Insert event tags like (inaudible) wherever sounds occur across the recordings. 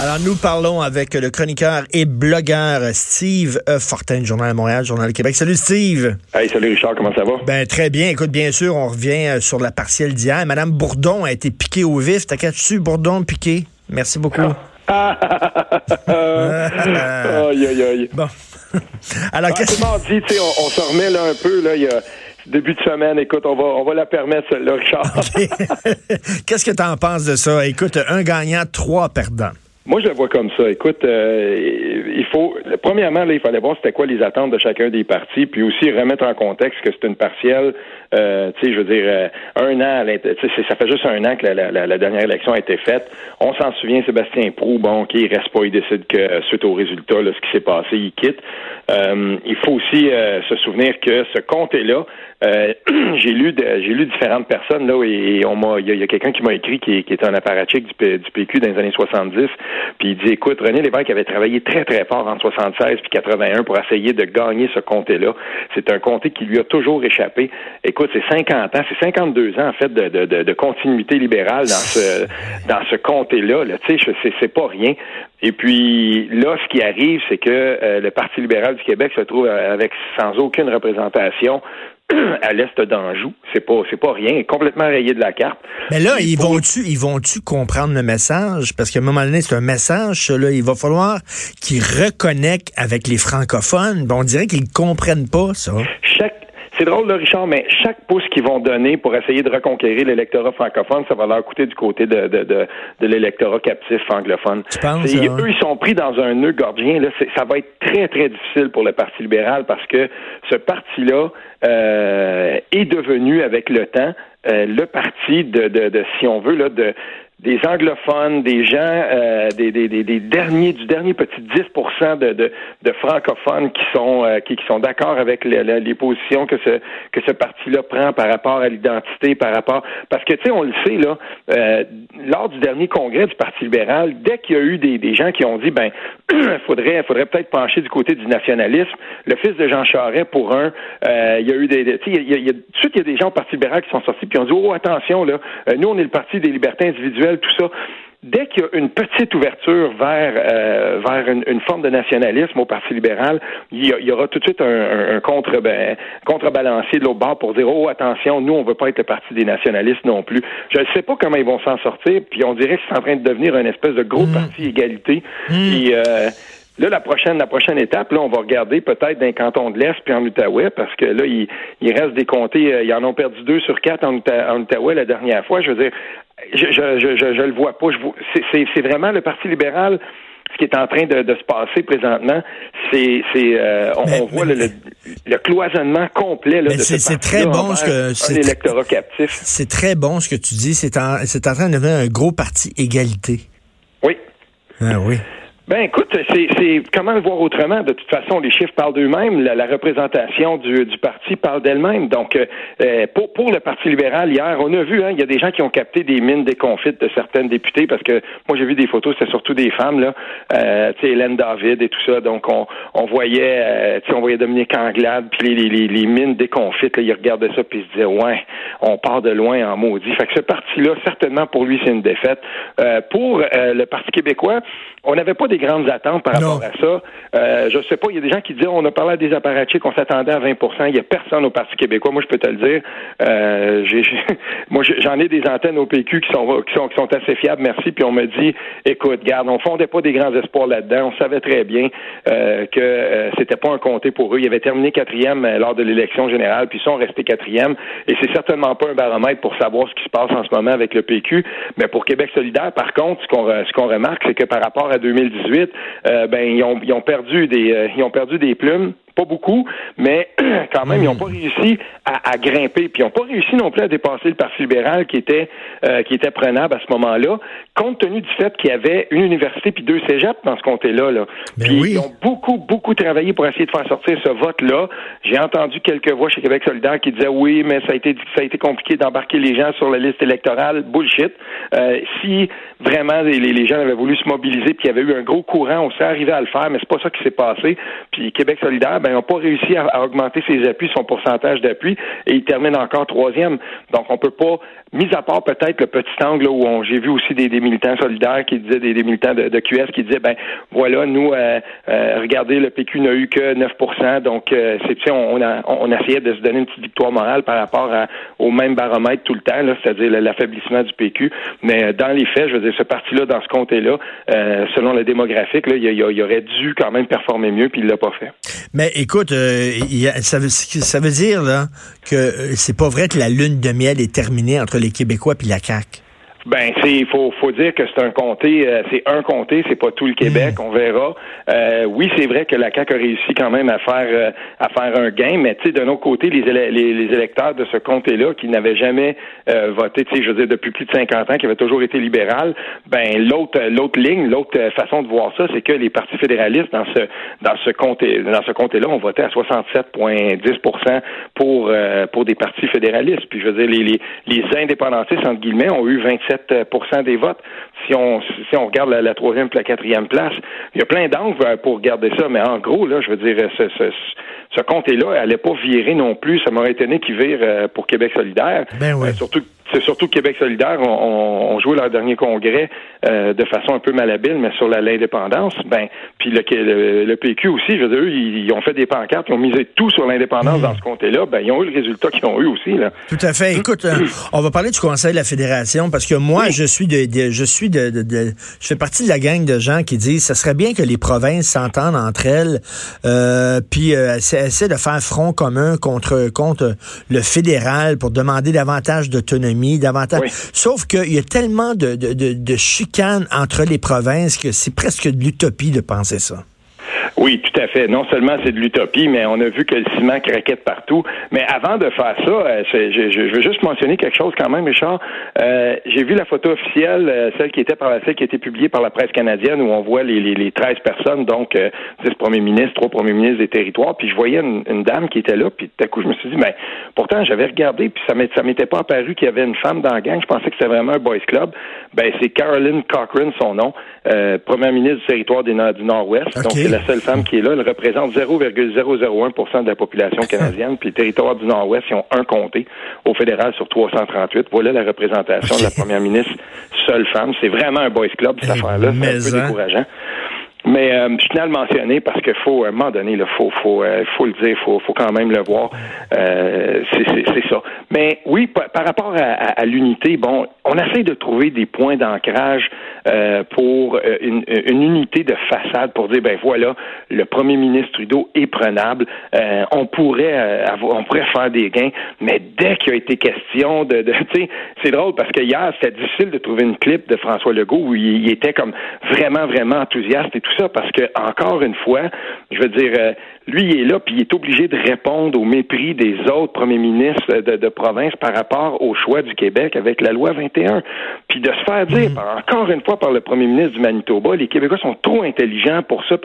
Alors, nous parlons avec le chroniqueur et blogueur Steve E. Fortin, Journal de Montréal, Journal de Québec. Salut Steve. Hey, salut Richard, comment ça va? Ben, très bien. Écoute, bien sûr, on revient euh, sur la partielle d'hier. Madame Bourdon a été piquée au vif. T'as qu'à dessus, Bourdon, piqué? Merci beaucoup. Ah. (laughs) aïe, aïe, aïe. Bon. (laughs) Alors, Ah, qu'est-ce mardi, tu sais, on, on se remet là un peu, là, il y a début de semaine, écoute, on va, on va la permettre, celle-là, Richard. (laughs) Qu'est-ce que tu en penses de ça? Écoute, un gagnant, trois perdants. Moi, je le vois comme ça. Écoute, euh, il faut, premièrement, là, il fallait voir c'était quoi les attentes de chacun des partis, puis aussi remettre en contexte que c'est une partielle, euh, tu sais, je veux dire, euh, un an, ça fait juste un an que la, dernière élection a été faite. On s'en souvient, Sébastien Prou, bon, OK, il reste pas, il décide que, euh, suite au résultat, là, ce qui s'est passé, il quitte. Euh, il faut aussi se souvenir que ce comté-là, (clears throat) j'ai lu j'ai lu différentes personnes là et on m'a il y a, quelqu'un qui m'a écrit qui, qui est un apparatchik du, du PQ dans les années 70 puis il dit écoute René Lévesque avait travaillé très très fort en 76 puis 81 pour essayer de gagner ce comté là c'est un comté qui lui a toujours échappé. Écoute c'est 50 ans c'est 52 ans en fait de, de, de, continuité libérale dans ce dans ce comté là, tu sais c'est pas rien. Et puis là, ce qui arrive, c'est que euh, le Parti libéral du Québec se trouve avec sans aucune représentation (clears throat) à l'est d'Anjou. C'est pas c'est pas rien, complètement rayé de la carte. Mais là, Il ils vont-tu, ils vont-tu comprendre le message? Parce qu'à un moment donné, c'est un message, ça, là. Il va falloir qu'ils reconnectent avec les francophones. Bon, on dirait qu'ils comprennent pas, ça. chaque c'est drôle, là, Richard, mais chaque pouce qu'ils vont donner pour essayer de reconquérir l'électorat francophone, ça va leur coûter du côté de, de, de, de l'électorat captif anglophone. Tu penses, C'est- hein? Eux, ils sont pris dans un nœud gordien. Là, ça va être très, très difficile pour le Parti libéral parce que ce parti-là euh, est devenu, avec le temps, euh, le parti de, de, de, si on veut, là, de des anglophones, des gens, euh, des, des, des, des derniers, du dernier petit 10 de, de, de francophones qui sont euh, qui, qui sont d'accord avec le- le- les positions que ce que ce parti-là prend par rapport à l'identité, par rapport parce que tu sais, on le sait là, euh, lors du dernier congrès du Parti libéral, dès qu'il y a eu des, des gens qui ont dit ben (clears throat) faudrait faudrait peut-être pencher du côté du nationalisme, le fils de Jean Charest pour un, euh, il y a eu des, des- tu sais, il y a, il y a- tout de suite il y a des gens au Parti libéral qui sont sortis puis ont dit oh attention là, euh, nous on est le parti des libertés individuelles, tout ça. Dès qu'il y a une petite ouverture vers euh, vers une, une forme de nationalisme au Parti libéral, il y, a- il y aura tout de suite un, un- un contre contrebalancier de l'autre bord pour dire oh attention, nous on veut pas être le parti des nationalistes non plus. Je ne sais pas comment ils vont s'en sortir, puis on dirait que c'est en train de devenir une espèce de gros parti égalité. Puis, euh, Là, la prochaine, la prochaine étape, là, on va regarder peut-être dans les cantons de l'Est puis en Outaouais, parce que là, il, il reste des comtés, euh, ils en ont perdu deux sur quatre en, Outa- en Outaouais la dernière fois. Je veux dire, je, je, je, je, je le vois pas. C'est- vraiment le Parti libéral. Ce qui est en train de, de se passer présentement, c'est, euh, on, Mais- on voit mais- le, le, le cloisonnement complet là, de c'est- ce c'est très bon ce que- c'est- électorat captif. C'est très bon ce que tu dis. C'est en, c'est en train de devenir un gros parti égalité. Oui. Ah oui. Ben écoute, c'est, comment le voir autrement? De toute façon, les chiffres parlent d'eux-mêmes. La, la représentation du, du parti parle d'elle-même. Donc, euh, euh, pour, pour le Parti libéral, hier, on a vu, hein, il y a des gens qui ont capté des mines déconfites de certaines députées, parce que moi j'ai vu des photos, c'était surtout des femmes, là, euh, tu sais, Hélène David et tout ça. Donc, on, on voyait, euh, tu sais, on voyait Dominique Anglade, puis les, les, les mines déconfites, là, ils regardaient ça, puis ils se disaient, ouais, on part de loin en maudit. Fait que ce parti-là, certainement pour lui, c'est une défaite. Euh, pour euh, le Parti québécois, on n'avait pas des grandes attentes par Non. rapport à ça. Euh, je sais pas, il y a des gens qui disent on a parlé à des apparatchiks, on s'attendait à 20% Il y a personne au Parti québécois. Moi, je peux te le dire. Euh, j'ai- (laughs) moi, j'en ai des antennes au PQ qui sont, qui sont, qui sont assez fiables, merci. Puis on me dit, écoute, garde, on fondait pas des grands espoirs là-dedans. On savait très bien euh, que c'était pas un comté pour eux. Ils avaient terminé quatrième lors de l'élection générale, puis ils sont restés quatrième. Et c'est certainement pas un baromètre pour savoir ce qui se passe en ce moment avec le PQ. Mais pour Québec solidaire, par contre, ce qu'on ce qu'on remarque, c'est que par rapport à 2018, euh, ben ils ont, ils ont perdu des euh, ils ont perdu des plumes. Pas beaucoup, mais (clears throat) quand même, ils n'ont pas réussi à, grimper, puis ils n'ont pas réussi non plus à dépasser le Parti libéral qui était euh, qui était prenable à ce moment-là, compte tenu du fait qu'il y avait une université puis deux cégeps dans ce comté-là. Là. Ben puis ils ont beaucoup, beaucoup travaillé pour essayer de faire sortir ce vote-là. J'ai entendu quelques voix chez Québec solidaire qui disaient oui, mais ça a été ça a été compliqué d'embarquer les gens sur la liste électorale. Bullshit. Euh, si vraiment les, les, gens avaient voulu se mobiliser puis qu'il y avait eu un gros courant, on s'est arrivé à le faire, mais c'est pas ça qui s'est passé. Puis Québec solidaire, ben, ils n'ont pas réussi à, augmenter ses appuis, son pourcentage d'appui, et ils terminent encore troisième. Donc, on peut pas, mis à part peut-être le petit angle où j'ai vu aussi des, militants solidaires qui disaient, des, militants de, QS qui disaient, ben voilà, nous, euh, euh, regardez, le PQ n'a eu que 9% donc euh, c'est, on, a, on essayait de se donner une petite victoire morale par rapport au même baromètre tout le temps, c'est-à-dire l'affaiblissement du PQ. Mais dans les faits, je veux dire, ce parti-là, dans ce comté-là, selon le démographique, là, il, il, aurait dû quand même performer mieux, puis il l'a pas fait. Mais écoute, ça, veut, ça veut dire là, que c'est pas vrai que la lune de miel est terminée entre les Québécois puis la CAQ. Ben, c'est faut faut dire que c'est un comté, euh, c'est un comté, c'est pas tout le Québec, hmm. on verra. Euh, oui, c'est vrai que la CAQ a réussi quand même à faire euh, à faire un gain, mais tu sais, d'un autre côté, les, les, électeurs de ce comté-là qui n'avaient jamais voté, tu sais, je veux dire depuis plus de 50 ans, qui avaient toujours été libéral, ben l'autre l'autre ligne, l'autre façon de voir ça, c'est que les partis fédéralistes dans ce dans ce comté dans ce comté-là ont voté à 67,10% pour pour des partis fédéralistes. Puis je veux dire, les les, les indépendantistes entre guillemets ont eu 27 des votes. Si on, si on regarde la, troisième et la quatrième place, il y a plein d'angles euh, pour regarder ça, mais en gros, là, je veux dire, ce, ce, ce comté-là, elle n'allait pas virer non plus. Ça m'aurait étonné qu'il vire euh, pour Québec solidaire. Ben oui. Euh, surtout c'est surtout Québec solidaire ont, on, joué leur dernier congrès euh, de façon un peu malhabile, mais sur l'indépendance. Ben, puis le, le, PQ aussi, je veux dire, ils, ont fait des pancartes, ils ont misé tout sur l'indépendance mmh. dans ce comté-là. Ben, ils ont eu le résultat qu'ils ont eu aussi. Là. Tout à fait. Écoute, euh, on va parler du Conseil de la Fédération parce que moi, je suis de, je suis de, de, je fais partie de la gang de gens qui disent, ça serait bien que les provinces s'entendent entre elles, euh, puis euh, essaient de faire front commun contre contre le fédéral pour demander davantage d'autonomie davantage. Sauf qu'il y a tellement de, de, de, de chicanes entre les provinces que c'est presque de l'utopie de penser ça. Oui, tout à fait. Non seulement c'est de l'utopie, mais on a vu que le ciment craquait partout. Mais avant de faire ça, euh, je, je, veux juste mentionner quelque chose quand même, Richard. Euh, j'ai vu la photo officielle, euh, celle qui était par celle qui a été publiée par la presse canadienne, où on voit les, les, les 13 personnes, donc 10 premiers ministres, trois premiers ministres des territoires. Puis je voyais une, dame qui était là, puis tout à coup je me suis dit, mais pourtant j'avais regardé, puis ça m'était pas apparu qu'il y avait une femme dans la gang. Je pensais que c'était vraiment un boys club. Ben c'est Caroline Cochrane, son nom, première ministre du territoire du Nord-Ouest. Donc la seule femme qui est là. Elle représente 0,001% de la population (laughs) canadienne. Puis le territoire du Nord-Ouest, ils ont un comté au fédéral sur 338. Voilà la représentation de la première ministre, seule femme. C'est vraiment un boys club, cette affaire-là. C'est un peu hein? décourageant. Mais euh, je tenais à le mentionner parce qu'il faut, à un moment donné, il faut, faut, euh, faut le dire, faut, faut quand même le voir. Euh, c'est ça. Mais oui, par, rapport à, l'unité, bon, on essaie de trouver des points d'ancrage euh, pour euh, une, une, unité de façade pour dire, ben voilà, le premier ministre Trudeau est prenable. on pourrait avoir, on pourrait faire des gains, mais dès qu'il a été question de, de tu sais, c'est drôle parce que hier c'était difficile de trouver une clip de François Legault où il, il était comme vraiment vraiment enthousiaste et tout parce que, encore une fois, je veux dire, euh, lui, il est là, puis il est obligé de répondre au mépris des autres premiers ministres de, province par rapport au choix du Québec avec la loi 21. Puis de se faire dire, mhm. encore une fois, par le premier ministre du Manitoba, les Québécois sont trop intelligents pour ça.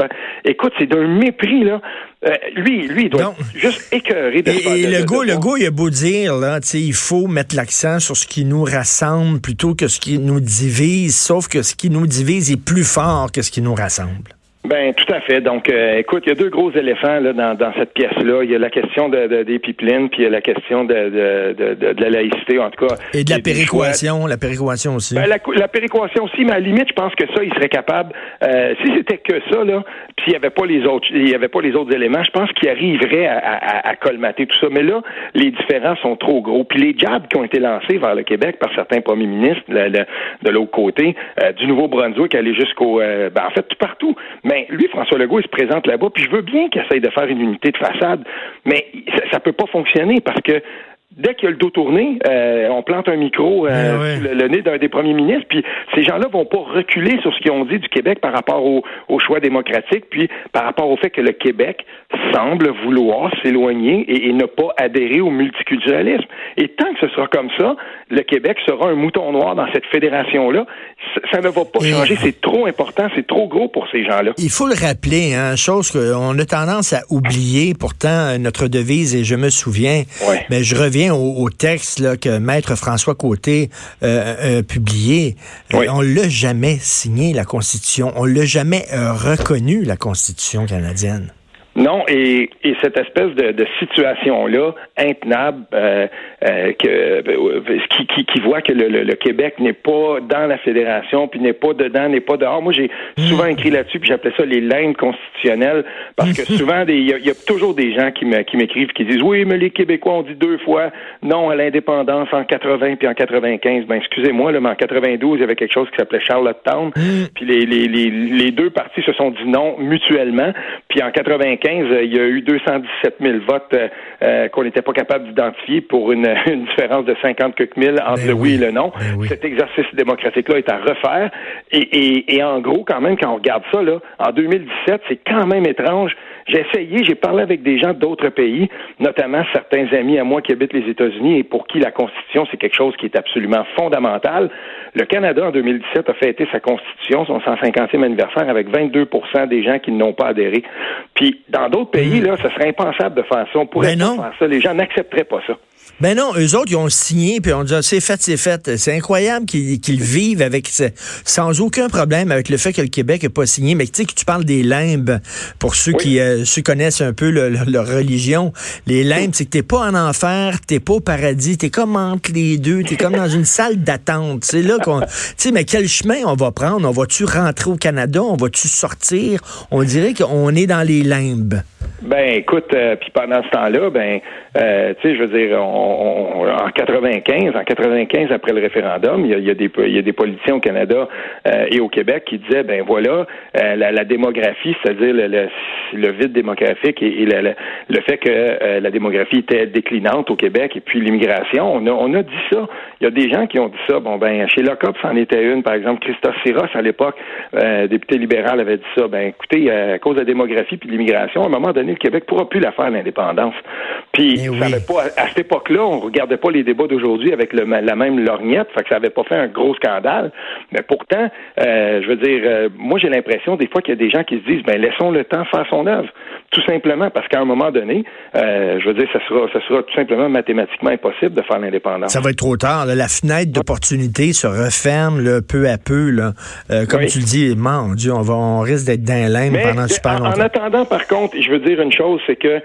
Écoute, c'est d'un mépris, là. Euh, lui, lui, il doit juste écœurer de Et, le, go, le go, il a beau dire, là, il faut mettre l'accent sur ce qui nous rassemble plutôt que ce qui nous divise, sauf que ce qui nous divise est plus fort que ce qui nous rassemble. Ben tout à fait. Donc, euh, écoute, il y a deux gros éléphants là dans, dans cette pièce-là. Il y a la question de, des pipelines, puis il y a la question de, de, de, la laïcité, en tout cas. Et de la péréquation, la péréquation aussi. Ben, la, péréquation aussi, mais à la limite, je pense que ça, il serait capable. Euh, si c'était que ça, là, puis il n'y avait pas les autres, il y avait pas les autres éléments, je pense qu'il arriverait à, à, à, colmater tout ça. Mais là, les différents sont trop gros. Puis les jabs qui ont été lancés vers le Québec par certains premiers ministres de l'autre côté, euh, du Nouveau-Brunswick, aller jusqu'au, ben, en fait, tout partout. Mais lui, François Legault, il se présente là-bas, puis je veux bien qu'il essaye de faire une unité de façade, mais ça, ne peut pas fonctionner parce que dès qu'il y a le dos tourné, euh, on plante un micro euh, Eh le, nez d'un des premiers ministres, puis ces gens-là vont pas reculer sur ce qu'ils ont dit du Québec par rapport au, au, choix démocratique, puis par rapport au fait que le Québec semble vouloir s'éloigner et, et, ne pas adhérer au multiculturalisme. Et tant que ce sera comme ça, le Québec sera un mouton noir dans cette fédération-là. Ça, ça ne va pas Et- changer. C'est trop important, c'est trop gros pour ces gens-là. Il faut le rappeler, hein, chose qu'on a tendance à oublier. Pourtant, euh, notre devise, et je me souviens, Ouais. mais je reviens au, au texte là, que Maître François Côté euh, a publié. Euh, Oui. on l'a jamais signé, la Constitution. On l'a jamais euh, reconnu, la Constitution canadienne. Non, et, et cette espèce de, de situation-là, intenable, euh, euh, que, euh, qui, qui, qui voit que le, le- le Québec n'est pas dans la fédération, puis n'est pas dedans, n'est pas dehors. Moi, j'ai souvent écrit là-dessus, puis j'appelais ça les lignes constitutionnelles, parce que souvent, des- il y, a- il y a toujours des gens qui m'écrivent, qui disent, oui, mais les Québécois ont dit deux fois non à l'indépendance en 80 puis en 95. Ben, excusez-moi, là, mais en 92, il y avait quelque chose qui s'appelait Charlottetown, puis les, les, les, les deux partis se sont dit non mutuellement, puis en 95, euh, il y a eu 217 000 votes euh, euh, qu'on n'était pas capable d'identifier pour une, (laughs) une différence de 50 quelques mille entre Ben le oui, oui, et le non. ben oui. Cet exercice démocratique-là est à refaire. Et, et, et en gros, quand même, quand on regarde ça, là, en 2017, c'est quand même étrange. J'ai essayé, j'ai parlé avec des gens d'autres pays, notamment certains amis à moi qui habitent les États-Unis et pour qui la Constitution, c'est quelque chose qui est absolument fondamental. Le Canada, en 2017, a fêté sa Constitution, son 150e anniversaire, avec 22% des gens qui n'ont pas adhéré. Puis, dans d'autres pays, là, ce serait impensable de faire ça. On pourrait pas faire ça. Les gens n'accepteraient pas ça. Ben non, eux autres, ils ont signé, puis on dit, ah, c'est fait, c'est fait. C'est incroyable qu'ils vivent avec sans aucun problème avec le fait que le Québec n'a pas signé. Mais tu sais, que tu parles des limbes, pour ceux Oui. qui euh, ceux connaissent un peu le- le- leur religion, les limbes, c'est que t'es pas en enfer, t'es pas au paradis, t'es comme entre les deux, t'es comme dans une salle d'attente. C'est là qu'on... Tu sais, mais quel chemin on va prendre? On va-tu rentrer au Canada? On va-tu sortir? On dirait qu'on est dans les limbes. Ben, écoute, euh, puis pendant ce temps-là, ben, euh, tu sais, je veux dire, on, on- en 95, en 95 après le référendum, il y a, il y a des, il y a des politiciens au Canada euh, et au Québec qui disaient, ben voilà, euh, la, la démographie, c'est-à-dire le, le, le vide démographique et, et le, fait que euh, la démographie était déclinante au Québec et puis l'immigration, on a, on a dit ça. Il y a des gens qui ont dit ça. Bon, ben, chez Locop, c'en était une, par exemple, Christophe Siros, à l'époque, député libéral, avait dit ça. Ben, écoutez, à cause de la démographie puis de l'immigration, à un moment donné, le Québec pourra plus la faire l'indépendance. Puis, ça oui. avait pas, à cette époque-là, on regardait pas les débats d'aujourd'hui avec le, la même lorgnette, fait que ça avait pas fait un gros scandale. Mais pourtant, euh, je veux dire, euh, moi j'ai l'impression des fois qu'il y a des gens qui se disent, ben laissons le temps faire son œuvre, tout simplement parce qu'à un moment donné, euh, je veux dire, ça sera, ça sera tout simplement mathématiquement impossible de faire l'indépendance. Ça va être trop tard. là. La fenêtre d'opportunité se referme là, peu à peu. Là. Comme Oui. tu le dis, mon Dieu, on, va, on risque d'être dans Mais pendant super en, en longtemps. attendant, par contre, je veux dire une chose, c'est que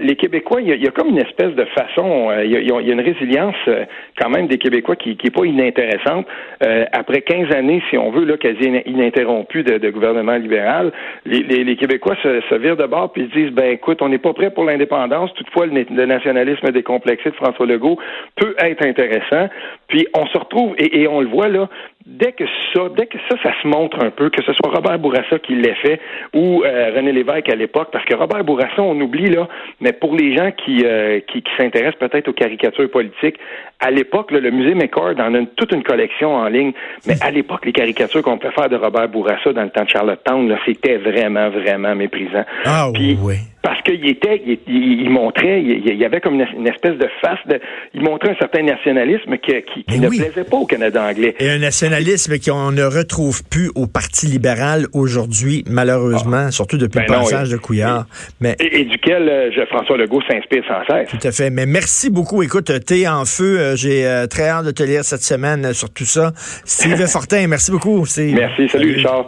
les Québécois, il y, a- il y a comme une espèce de façon, il y, a, il y a une résilience euh, quand même des Québécois qui n'est pas inintéressante. Euh, après 15 années, si on veut, là, quasi in- ininterrompues de, gouvernement libéral, les, Québécois se, virent de bord puis se disent, ben écoute, on n'est pas prêt pour l'indépendance. Toutefois, le, le nationalisme décomplexé de François Legault peut être intéressant. Puis on se retrouve, et, et on le voit là, dès que ça, dès que ça, ça se montre un peu, que ce soit Robert Bourassa qui l'ait fait ou euh, René Lévesque à l'époque, parce que Robert Bourassa, on oublie là, mais pour les gens qui, euh, qui, qui s'intéressent peut-être aux caricatures politiques, à l'époque, là, le musée McCord en a une- toute une collection en ligne, mais à l'époque, les caricatures qu'on peut faire de Robert Bourassa dans le temps de Charlottetown, là, c'était vraiment, vraiment méprisant. Ah Puis, oui. Parce qu'il était, il, montrait, il, il y avait comme une, espèce de face, de, il montrait un certain nationalisme qui, qui, qui Mais ne oui. plaisait pas au Canada anglais. Et un nationalisme qu'on ne retrouve plus au Parti libéral aujourd'hui, malheureusement, surtout depuis Ben le non, passage et- de Couillard. Mais Et, et duquel euh, François Legault s'inspire sans cesse. tout à fait. Mais merci beaucoup. Écoute, t'es en feu. Euh, J'ai euh, très hâte de te lire cette semaine euh, sur tout ça. Steve (laughs) Fortin, merci beaucoup. Steve. Merci. Salut, Richard.